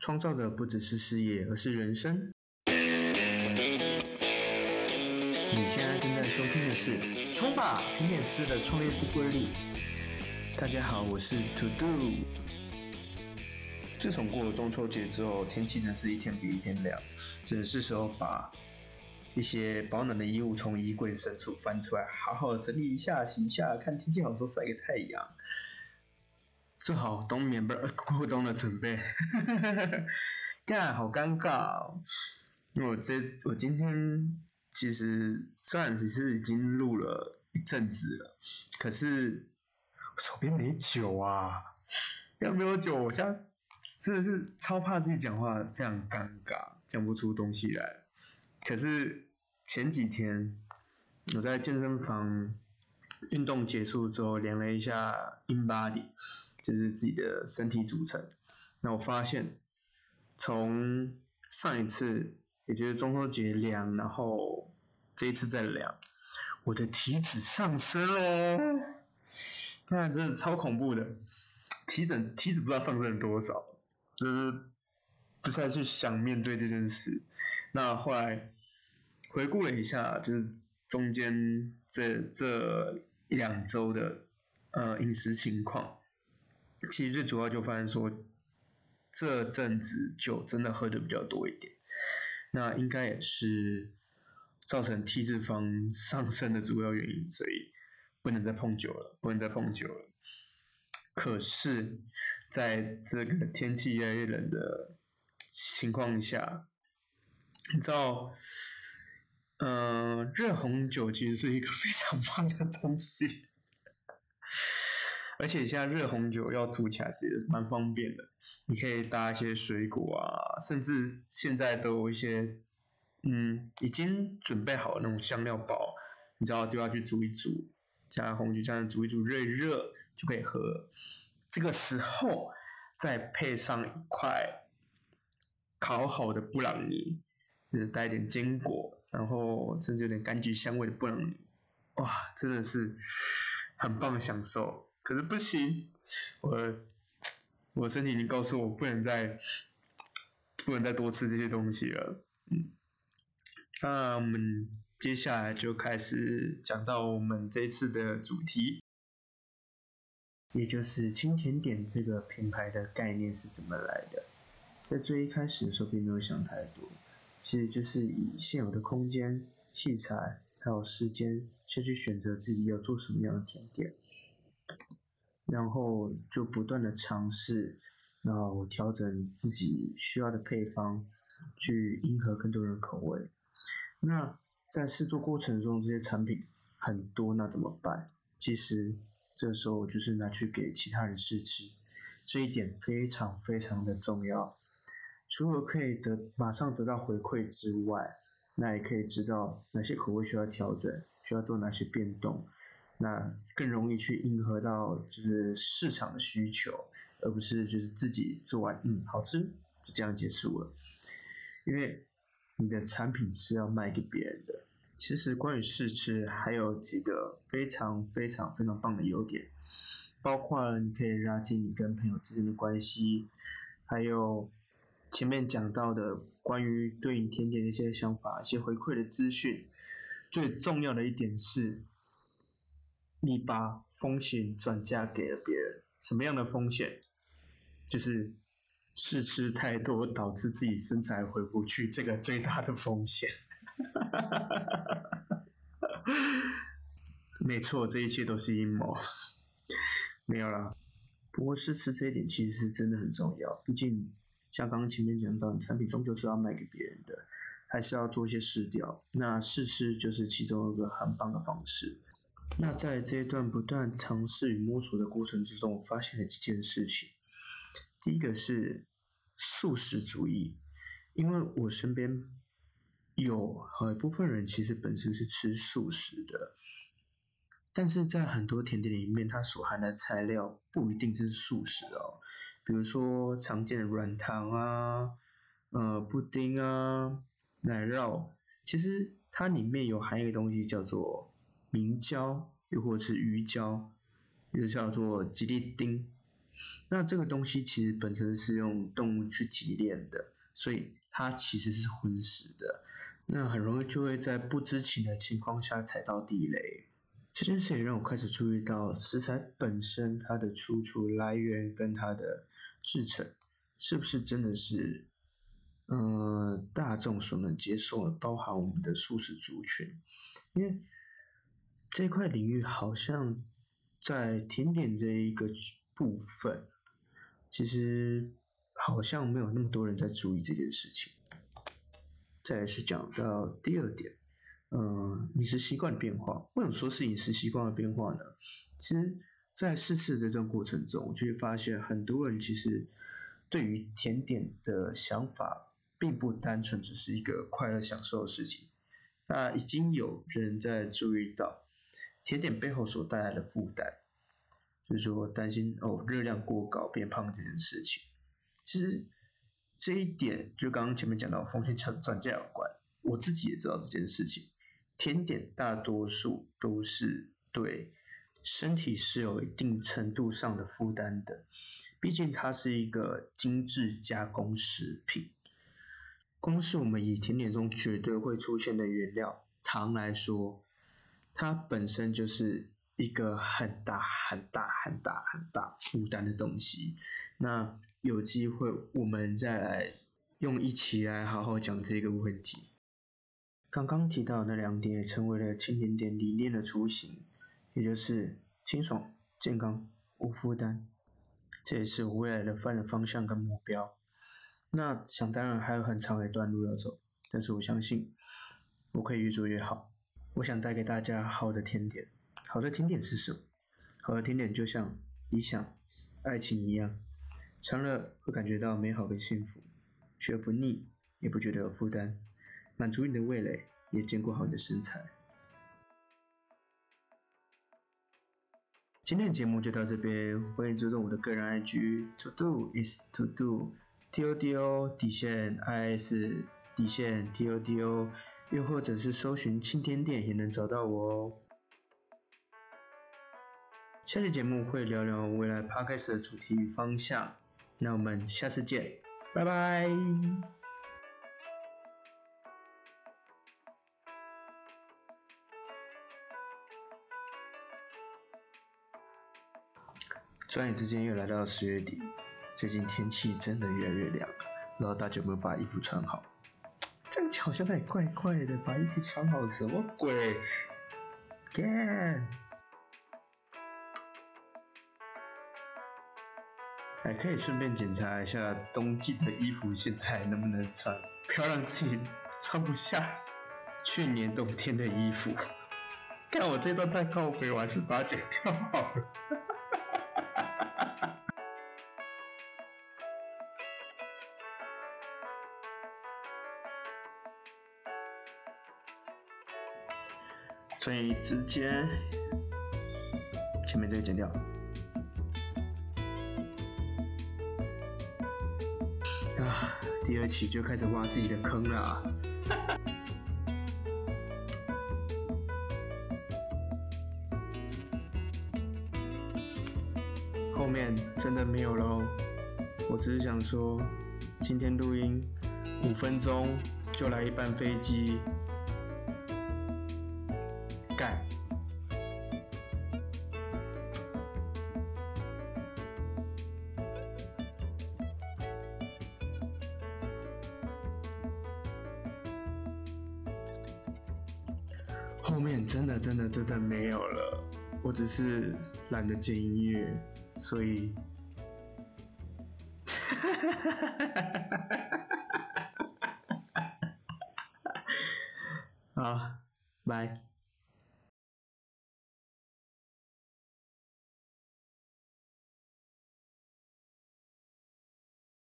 创造的不只是事业，而是人生。你现在正在收听的是《冲吧，甜点吃的创业不规律》。大家好，我是 To Do。自从过了中秋节之后，天气真是一天比一天凉，真是时候把一些保暖的衣物从衣柜深处翻出来，好好整理一下、洗一下，看天气好时候晒个太阳，做好冬眠不过冬的准备。干，好尴尬哦！因为我这我今天其实虽然只是已经录了一阵子了，可是手边没酒啊，要没有酒，我现在真的是超怕自己讲话非常尴尬，讲不出东西来。可是前几天我在健身房运动结束之后，量了一下 in body，就是自己的身体组成。那我发现，从上一次，也就是中秋节量，然后这一次再量，我的体脂上升喽！那，真的超恐怖的，体脂体脂不知道上升了多少，就是不太去想面对这件事。那后来回顾了一下，就是中间这这一两周的呃饮食情况，其实最主要就发现说，这阵子酒真的喝的比较多一点，那应该也是造成 T 字方上升的主要原因，所以不能再碰酒了，不能再碰酒了。可是，在这个天气越来越冷的情况下，你知道，嗯，热红酒其实是一个 非常棒的东西，而且现在热红酒要煮起来是蛮方便的，你可以搭一些水果啊，甚至现在都有一些，嗯，已经准备好的那种香料包，你知道丢下去煮一煮，加红酒这样煮一煮，热一热就可以喝。这个时候再配上一块烤好的布朗尼。就是带一点坚果，然后甚至有点柑橘香味的布朗尼，哇，真的是很棒的享受。可是不行，我我身体已经告诉我不能再不能再多吃这些东西了。嗯，那我们接下来就开始讲到我们这次的主题，也就是轻甜点这个品牌的概念是怎么来的。在最一开始的时候，并没有想太多。其实就是以现有的空间、器材还有时间，先去选择自己要做什么样的甜点，然后就不断的尝试，然后调整自己需要的配方，去迎合更多人口味。那在试做过程中，这些产品很多，那怎么办？其实这时候就是拿去给其他人试吃，这一点非常非常的重要。除了可以得马上得到回馈之外，那也可以知道哪些口味需要调整，需要做哪些变动，那更容易去迎合到就是市场的需求，而不是就是自己做完嗯好吃就这样结束了。因为你的产品是要卖给别人的。其实关于试吃还有几个非常非常非常棒的优点，包括你可以拉近你跟朋友之间的关系，还有。前面讲到的关于对应甜点的一些想法、一些回馈的资讯，最重要的一点是，你把风险转嫁给了别人。什么样的风险？就是试吃太多导致自己身材回不去，这个最大的风险。没错，这一切都是阴谋。没有啦，不过试吃这一点其实是真的很重要，毕竟。像刚刚前面讲到，产品终究是要卖给别人的，还是要做一些试调。那试吃就是其中一个很棒的方式。那在这一段不断尝试与摸索的过程之中，我发现了几件事情。第一个是素食主义，因为我身边有很一部分人其实本身是吃素食的，但是在很多甜点里面，它所含的材料不一定是素食哦。比如说常见的软糖啊，呃，布丁啊，奶酪，其实它里面有含一个东西叫做明胶，又或者是鱼胶，又叫做吉利丁。那这个东西其实本身是用动物去提炼的，所以它其实是荤食的。那很容易就会在不知情的情况下踩到地雷。这件事也让我开始注意到食材本身它的出处来源跟它的制成，是不是真的是，呃，大众所能接受的，包含我们的素食族群。因为这块领域好像在甜点这一个部分，其实好像没有那么多人在注意这件事情。再是讲到第二点，嗯，饮食习惯的变化。为什么说是饮食习惯的变化呢？其实，在试吃这段过程中，就会发现很多人其实对于甜点的想法，并不单纯只是一个快乐享受的事情。那已经有人在注意到甜点背后所带来的负担，就是说担心哦热量过高变胖这件事情。其实。这一点就刚刚前面讲到风险转转嫁有关，我自己也知道这件事情。甜点大多数都是对身体是有一定程度上的负担的，毕竟它是一个精致加工食品。光是我们以甜点中绝对会出现的原料糖来说，它本身就是一个很大很大很大很大负担的东西。那有机会，我们再来用一起来好好讲这个问题。刚刚提到的那两点，也成为了轻甜点理念的雏形，也就是清爽、健康、无负担。这也是我未来的发展方向跟目标。那想当然还有很长一段路要走，但是我相信我可以越做越好。我想带给大家好的甜点。好的甜点是什么？好的甜点就像理想、爱情一样。尝了会感觉到美好跟幸福，却不腻，也不觉得有负担，满足你的味蕾，也兼顾好你的身材。今天的节目就到这边，欢迎追踪我的个人 IG，to do is to do，t o d o 底线 i s 底线 t o d o，又或者是搜寻青甜店也能找到我哦。下期节目会聊聊未来 podcast 的主题与方向。那我们下次见，拜拜。转眼之间又来到十月底，最近天气真的越来越凉，不知道大家有没有把衣服穿好？这样好像有点怪怪的，把衣服穿好什么鬼？Can。还可以顺便检查一下冬季的衣服现在能不能穿，不要让自己穿不下去年冬天的衣服。看我这段太高飞，我还是把它剪掉好了。所以直接前面这个剪掉啊。第二期就开始挖自己的坑了，后面真的没有喽。我只是想说，今天录音五分钟就来一班飞机。后面真的真的真的没有了，我只是懒得剪音乐，所以，好，拜。